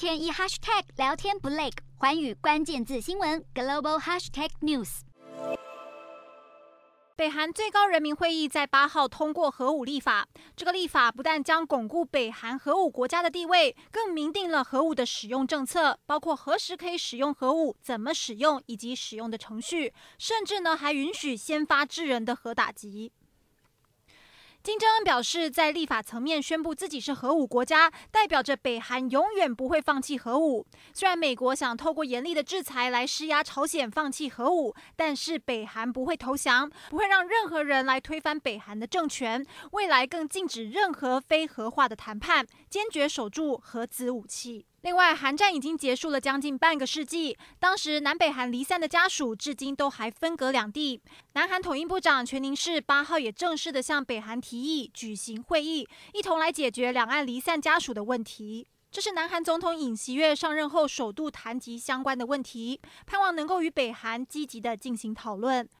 天一 hashtag 聊天不累，寰宇关键字新闻 global hashtag news。北韩最高人民会议在八号通过核武立法，这个立法不但将巩固北韩核武国家的地位，更明定了核武的使用政策，包括何时可以使用核武、怎么使用以及使用的程序，甚至呢还允许先发制人的核打击。金正恩表示，在立法层面宣布自己是核武国家，代表着北韩永远不会放弃核武。虽然美国想透过严厉的制裁来施压朝鲜放弃核武，但是北韩不会投降，不会让任何人来推翻北韩的政权。未来更禁止任何非核化的谈判，坚决守住核子武器。另外，韩战已经结束了将近半个世纪，当时南北韩离散的家属至今都还分隔两地。南韩统一部长全宁世八号也正式的向北韩提议举行会议，一同来解决两岸离散家属的问题。这是南韩总统尹锡悦上任后首度谈及相关的问题，盼望能够与北韩积极的进行讨论。